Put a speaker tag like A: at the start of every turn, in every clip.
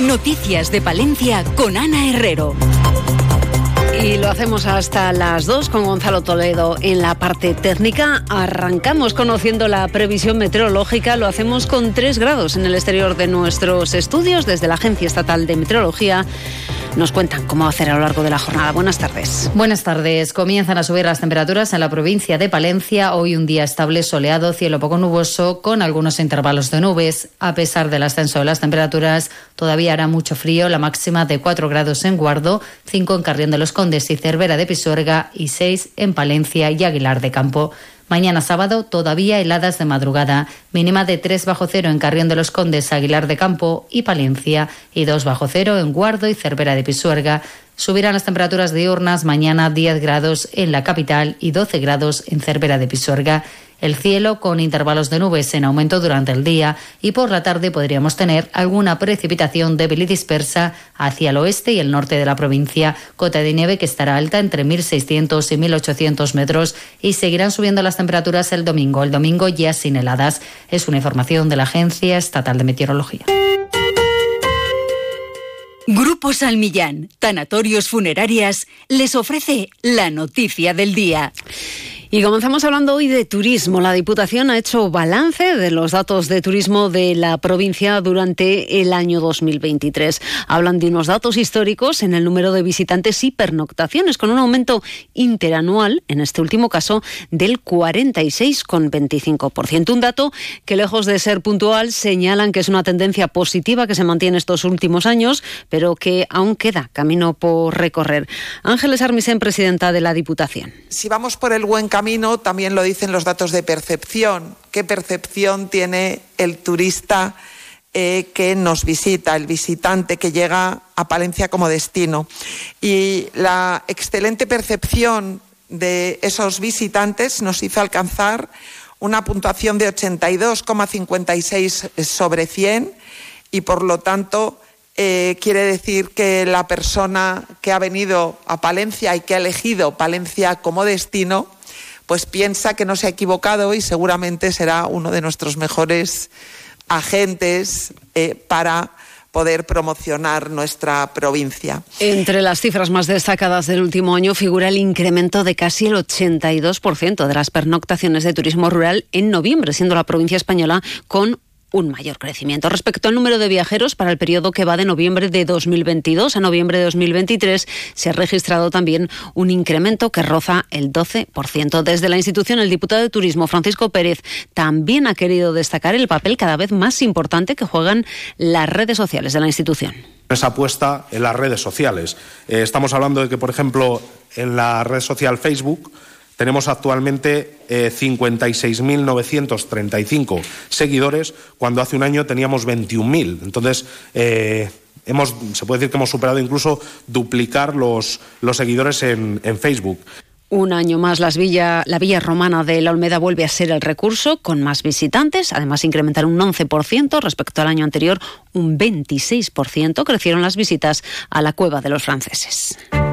A: Noticias de Palencia con Ana Herrero.
B: Y lo hacemos hasta las 2 con Gonzalo Toledo en la parte técnica. Arrancamos conociendo la previsión meteorológica. Lo hacemos con 3 grados en el exterior de nuestros estudios desde la Agencia Estatal de Meteorología nos cuentan cómo hacer a lo largo de la jornada. Buenas tardes.
C: Buenas tardes. Comienzan a subir las temperaturas en la provincia de Palencia. Hoy un día estable, soleado, cielo poco nuboso, con algunos intervalos de nubes. A pesar del ascenso de las temperaturas, todavía hará mucho frío. La máxima de 4 grados en Guardo, 5 en Carrión de los Condes y Cervera de Pisuerga y 6 en Palencia y Aguilar de Campo. Mañana sábado todavía heladas de madrugada, mínima de 3 bajo cero en Carrión de los Condes, Aguilar de Campo y Palencia y 2 bajo cero en Guardo y Cervera de Pisuerga. Subirán las temperaturas diurnas mañana 10 grados en la capital y 12 grados en Cervera de Pisuerga. El cielo con intervalos de nubes en aumento durante el día y por la tarde podríamos tener alguna precipitación débil y dispersa hacia el oeste y el norte de la provincia. Cota de nieve que estará alta entre 1.600 y 1.800 metros y seguirán subiendo las temperaturas el domingo. El domingo ya sin heladas. Es una información de la Agencia Estatal de Meteorología.
A: Grupo Salmillán, Tanatorios Funerarias, les ofrece la noticia del día.
B: Y comenzamos hablando hoy de turismo. La Diputación ha hecho balance de los datos de turismo de la provincia durante el año 2023. Hablan de unos datos históricos en el número de visitantes y pernoctaciones, con un aumento interanual, en este último caso, del 46,25%. Un dato que, lejos de ser puntual, señalan que es una tendencia positiva que se mantiene estos últimos años, pero que aún queda camino por recorrer. Ángeles Armisen, presidenta de la Diputación.
D: Si vamos por el buen camino también lo dicen los datos de percepción. ¿Qué percepción tiene el turista eh, que nos visita, el visitante que llega a Palencia como destino? Y la excelente percepción de esos visitantes nos hizo alcanzar una puntuación de 82,56 sobre 100 y por lo tanto eh, quiere decir que la persona que ha venido a Palencia y que ha elegido Palencia como destino pues piensa que no se ha equivocado y seguramente será uno de nuestros mejores agentes eh, para poder promocionar nuestra provincia.
B: Entre las cifras más destacadas del último año figura el incremento de casi el 82% de las pernoctaciones de turismo rural en noviembre, siendo la provincia española con un mayor crecimiento. Respecto al número de viajeros, para el periodo que va de noviembre de 2022 a noviembre de 2023, se ha registrado también un incremento que roza el 12%. Desde la institución, el diputado de Turismo, Francisco Pérez, también ha querido destacar el papel cada vez más importante que juegan las redes sociales de la institución.
E: Esa apuesta en las redes sociales. Eh, estamos hablando de que, por ejemplo, en la red social Facebook, tenemos actualmente 56.935 eh, seguidores, cuando hace un año teníamos 21.000. Entonces, eh, hemos, se puede decir que hemos superado incluso duplicar los, los seguidores en, en Facebook.
B: Un año más las villa, la Villa Romana de la Olmeda vuelve a ser el recurso con más visitantes, además incrementar un 11% respecto al año anterior, un 26% crecieron las visitas a la Cueva de los Franceses.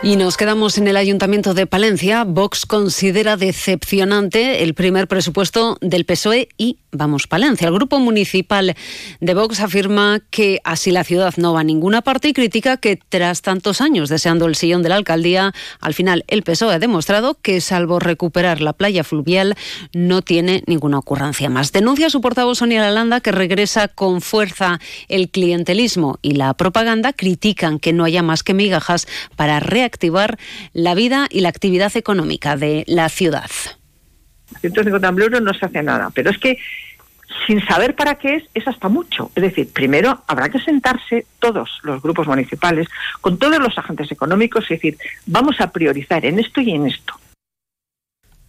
B: Y nos quedamos en el Ayuntamiento de Palencia. Vox considera decepcionante el primer presupuesto del PSOE y Vamos Palencia. El grupo municipal de Vox afirma que así la ciudad no va a ninguna parte y critica que tras tantos años deseando el sillón de la alcaldía, al final el PSOE ha demostrado que salvo recuperar la playa fluvial no tiene ninguna ocurrencia más. Denuncia su portavoz Sonia Lalanda que regresa con fuerza el clientelismo y la propaganda. Critican que no haya más que migajas para reactivar la vida y la actividad económica de la ciudad.
F: 150 euros no se hace nada, pero es que sin saber para qué es, es hasta mucho. Es decir, primero habrá que sentarse todos los grupos municipales con todos los agentes económicos y decir, vamos a priorizar en esto y en esto.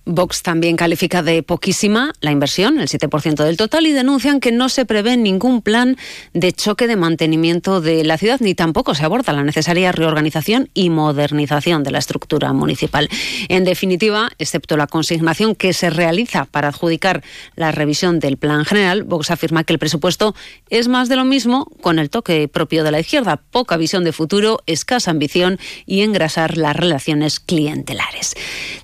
B: Vox también califica de poquísima la inversión, el 7% del total, y denuncian que no se prevé ningún plan de choque de mantenimiento de la ciudad, ni tampoco se aborda la necesaria reorganización y modernización de la estructura municipal. En definitiva, excepto la consignación que se realiza para adjudicar la revisión del plan general, Vox afirma que el presupuesto es más de lo mismo con el toque propio de la izquierda, poca visión de futuro, escasa ambición y engrasar las relaciones clientelares.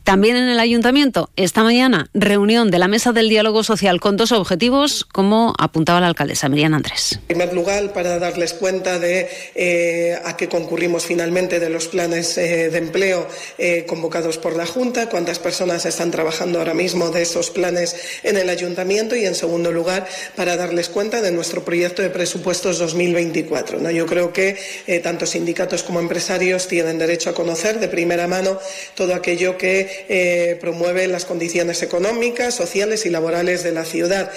B: También en el ayuntamiento, esta mañana, reunión de la mesa del diálogo social con dos objetivos, como apuntaba la alcaldesa Miriam Andrés.
G: En primer lugar, para darles cuenta de eh, a qué concurrimos finalmente de los planes eh, de empleo eh, convocados por la Junta, cuántas personas están trabajando ahora mismo de esos planes en el ayuntamiento y, en segundo lugar, para darles cuenta de nuestro proyecto de presupuestos 2024. ¿no? Yo creo que tanto sindicatos como empresarios tienen derecho a conocer de primera mano todo aquello que las condiciones económicas, sociales y laborales de la ciudad.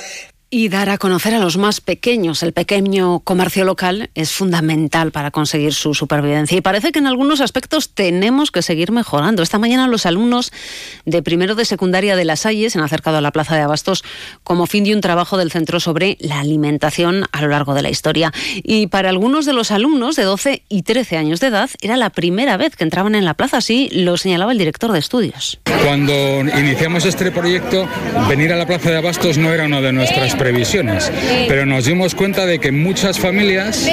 B: Y dar a conocer a los más pequeños. El pequeño comercio local es fundamental para conseguir su supervivencia. Y parece que en algunos aspectos tenemos que seguir mejorando. Esta mañana los alumnos de primero de secundaria de Las Salles se han acercado a la Plaza de Abastos como fin de un trabajo del centro sobre la alimentación a lo largo de la historia. Y para algunos de los alumnos de 12 y 13 años de edad era la primera vez que entraban en la plaza, así lo señalaba el director de estudios.
H: Cuando iniciamos este proyecto, venir a la Plaza de Abastos no era una de nuestras previsiones, pero nos dimos cuenta de que muchas familias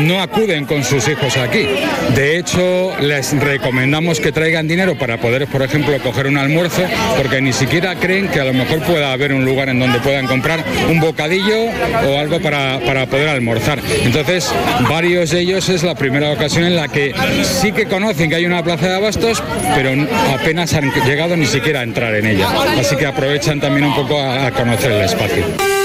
H: no acuden con sus hijos aquí. De hecho, les recomendamos que traigan dinero para poder, por ejemplo, coger un almuerzo, porque ni siquiera creen que a lo mejor pueda haber un lugar en donde puedan comprar un bocadillo o algo para, para poder almorzar. Entonces, varios de ellos es la primera ocasión en la que sí que conocen que hay una plaza de abastos, pero apenas han llegado ni siquiera a entrar en ella. Así que aprovechan también un poco a conocer el espacio. Bye.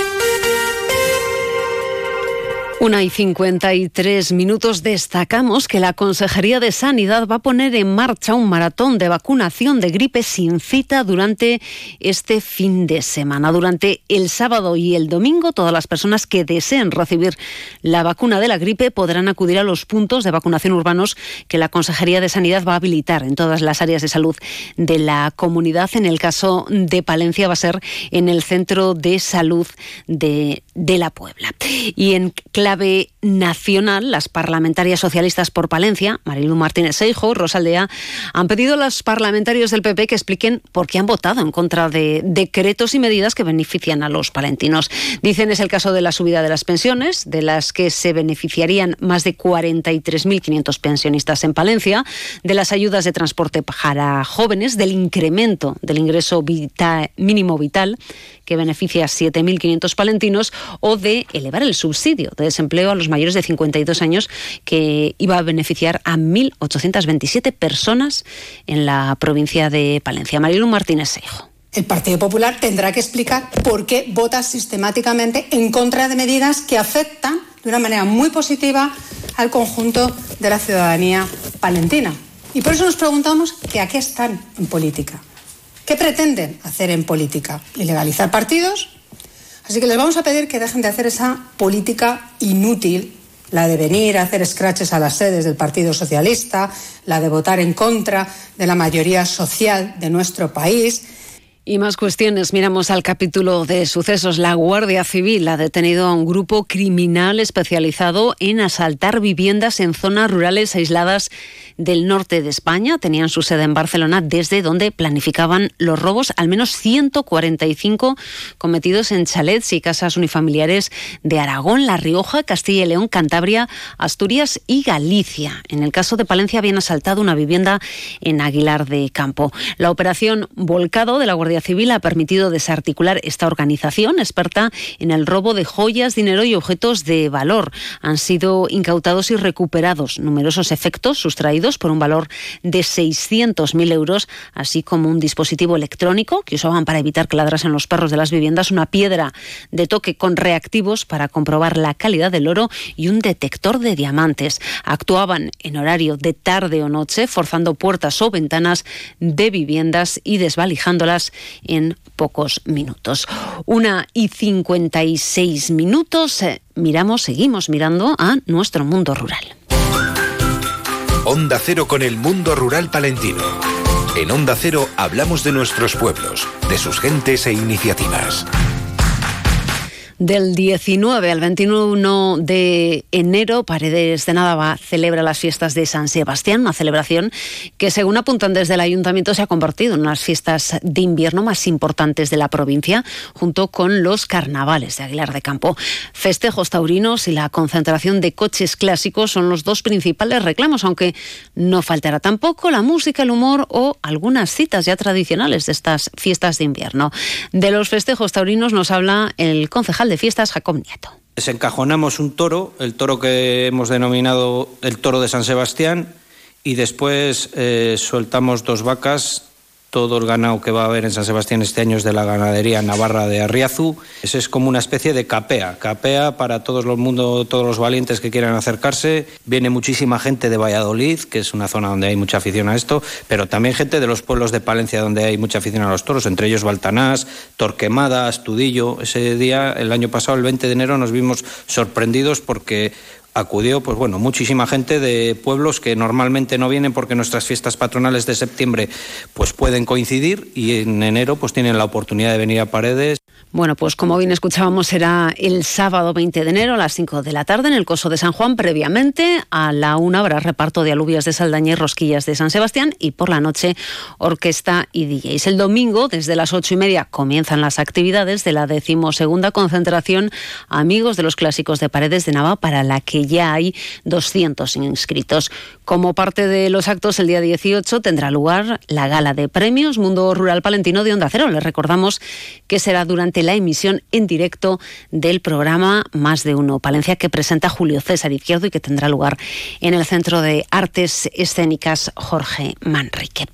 B: Una y 53 minutos destacamos que la Consejería de Sanidad va a poner en marcha un maratón de vacunación de gripe sin cita durante este fin de semana. Durante el sábado y el domingo, todas las personas que deseen recibir la vacuna de la gripe podrán acudir a los puntos de vacunación urbanos que la Consejería de Sanidad va a habilitar en todas las áreas de salud de la comunidad. En el caso de Palencia va a ser en el Centro de Salud de, de la Puebla. Y en clave nacional, las parlamentarias socialistas por Palencia, Marilu Martínez Seijo, Rosaldea, han pedido a los parlamentarios del PP que expliquen por qué han votado en contra de decretos y medidas que benefician a los palentinos. Dicen es el caso de la subida de las pensiones, de las que se beneficiarían más de 43.500 pensionistas en Palencia, de las ayudas de transporte para jóvenes, del incremento del ingreso mínimo vital que beneficia a 7.500 palentinos o de elevar el subsidio de desempleo a los mayores de 52 años que iba a beneficiar a 1.827 personas en la provincia de Palencia. Marilu Martínez Seijo.
I: El Partido Popular tendrá que explicar por qué vota sistemáticamente en contra de medidas que afectan de una manera muy positiva al conjunto de la ciudadanía palentina. Y por eso nos preguntamos que a qué están en política. ¿Qué pretenden hacer en política? ¿Ilegalizar partidos? Así que les vamos a pedir que dejen de hacer esa política inútil, la de venir a hacer scratches a las sedes del Partido Socialista, la de votar en contra de la mayoría social de nuestro país
B: y más cuestiones. Miramos al capítulo de sucesos. La Guardia Civil ha detenido a un grupo criminal especializado en asaltar viviendas en zonas rurales aisladas del norte de España. Tenían su sede en Barcelona, desde donde planificaban los robos, al menos 145 cometidos en chalets y casas unifamiliares de Aragón, La Rioja, Castilla y León, Cantabria, Asturias y Galicia. En el caso de Palencia habían asaltado una vivienda en Aguilar de Campo. La operación Volcado de la Guardia Civil ha permitido desarticular esta organización experta en el robo de joyas, dinero y objetos de valor. Han sido incautados y recuperados numerosos efectos sustraídos por un valor de 600.000 euros, así como un dispositivo electrónico que usaban para evitar que ladrasen los perros de las viviendas, una piedra de toque con reactivos para comprobar la calidad del oro y un detector de diamantes. Actuaban en horario de tarde o noche, forzando puertas o ventanas de viviendas y desvalijándolas en pocos minutos. Una y 56 minutos. Eh, miramos, seguimos mirando a nuestro mundo rural.
J: Onda Cero con el mundo rural palentino. En Onda Cero hablamos de nuestros pueblos, de sus gentes e iniciativas.
B: Del 19 al 21 de enero, Paredes de Nava celebra las fiestas de San Sebastián, una celebración que, según apuntan desde el ayuntamiento, se ha convertido en las fiestas de invierno más importantes de la provincia, junto con los carnavales de Aguilar de Campo. Festejos taurinos y la concentración de coches clásicos son los dos principales reclamos, aunque no faltará tampoco la música, el humor o algunas citas ya tradicionales de estas fiestas de invierno. De los festejos taurinos nos habla el concejal de fiestas, Jacob Nieto.
K: Desencajonamos un toro, el toro que hemos denominado el toro de San Sebastián, y después eh, soltamos dos vacas todo el ganado que va a haber en San Sebastián este año es de la ganadería navarra de Arriazu. Ese es como una especie de capea, capea para todos los mundo, todos los valientes que quieran acercarse. Viene muchísima gente de Valladolid, que es una zona donde hay mucha afición a esto, pero también gente de los pueblos de Palencia donde hay mucha afición a los toros, entre ellos Baltanás, Torquemada, Astudillo. Ese día, el año pasado, el 20 de enero, nos vimos sorprendidos porque acudió pues bueno muchísima gente de pueblos que normalmente no vienen porque nuestras fiestas patronales de septiembre pues pueden coincidir y en enero pues tienen la oportunidad de venir a Paredes
B: bueno, pues como bien escuchábamos, será el sábado 20 de enero a las 5 de la tarde en el Coso de San Juan. Previamente, a la una habrá reparto de alubias de Saldaña rosquillas de San Sebastián y por la noche orquesta y DJs. El domingo, desde las ocho y media, comienzan las actividades de la decimosegunda concentración Amigos de los Clásicos de Paredes de Nava, para la que ya hay 200 inscritos. Como parte de los actos, el día 18 tendrá lugar la gala de premios Mundo Rural Palentino de Onda Cero. Les recordamos que será durante la emisión en directo del programa Más de Uno Palencia que presenta Julio César Izquierdo y que tendrá lugar en el Centro de Artes Escénicas Jorge Manrique.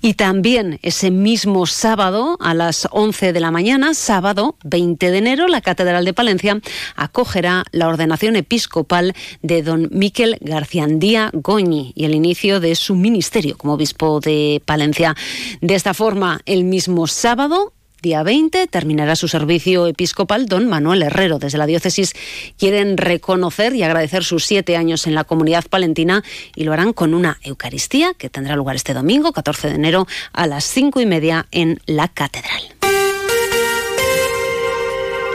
B: Y también ese mismo sábado a las 11 de la mañana, sábado 20 de enero, la Catedral de Palencia acogerá la ordenación episcopal de don Miquel Garciandía Goñi y el inicio de su ministerio como obispo de Palencia. De esta forma, el mismo sábado día 20 terminará su servicio episcopal don Manuel Herrero. Desde la diócesis quieren reconocer y agradecer sus siete años en la comunidad palentina y lo harán con una Eucaristía que tendrá lugar este domingo, 14 de enero, a las cinco y media en la catedral.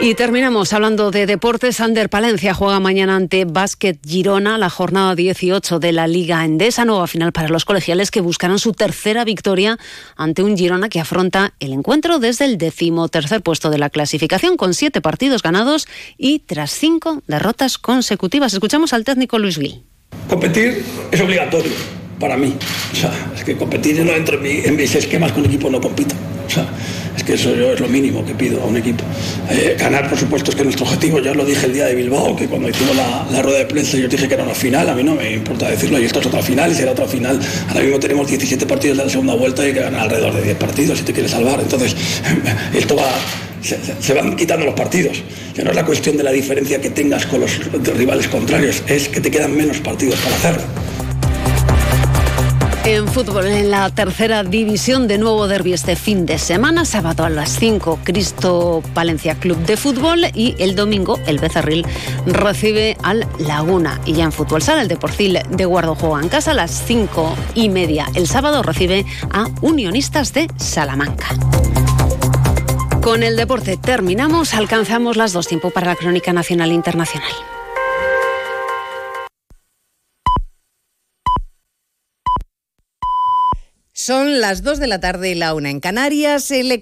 B: Y terminamos hablando de deportes. Ander Palencia juega mañana ante Básquet Girona, la jornada 18 de la Liga Endesa, nueva final para los colegiales que buscarán su tercera victoria ante un Girona que afronta el encuentro desde el decimotercer puesto de la clasificación, con siete partidos ganados y tras cinco derrotas consecutivas. Escuchamos al técnico Luis Gil.
L: Competir es obligatorio para mí. O sea, es que competir yo no entro en, mis esquemas con equipo, no compito. O sea, es que eso yo es lo mínimo que pido a un equipo. Eh, ganar, por supuesto, es que nuestro objetivo, ya lo dije el día de Bilbao, que cuando hicimos la, rueda de prensa yo dije que era una final, a mí no me importa decirlo, y esto es otra final, y será otra final. Ahora mismo tenemos 17 partidos de la segunda vuelta y hay que ganar alrededor de 10 partidos si te quieres salvar. Entonces, esto va, se, se, van quitando los partidos. Ya no es la cuestión de la diferencia que tengas con los rivales contrarios, es que te quedan menos partidos para hacerlo.
B: En fútbol, en la tercera división, de nuevo derby este fin de semana, sábado a las 5, Cristo Palencia Club de Fútbol y el domingo el Becerril recibe al Laguna. Y ya en fútbol sala, el Deporcil de Guardo juega en casa a las 5 y media. El sábado recibe a Unionistas de Salamanca. Con el deporte terminamos, alcanzamos las dos tiempo para la crónica nacional e internacional.
M: Son las 2 de la tarde y la una en Canarias. El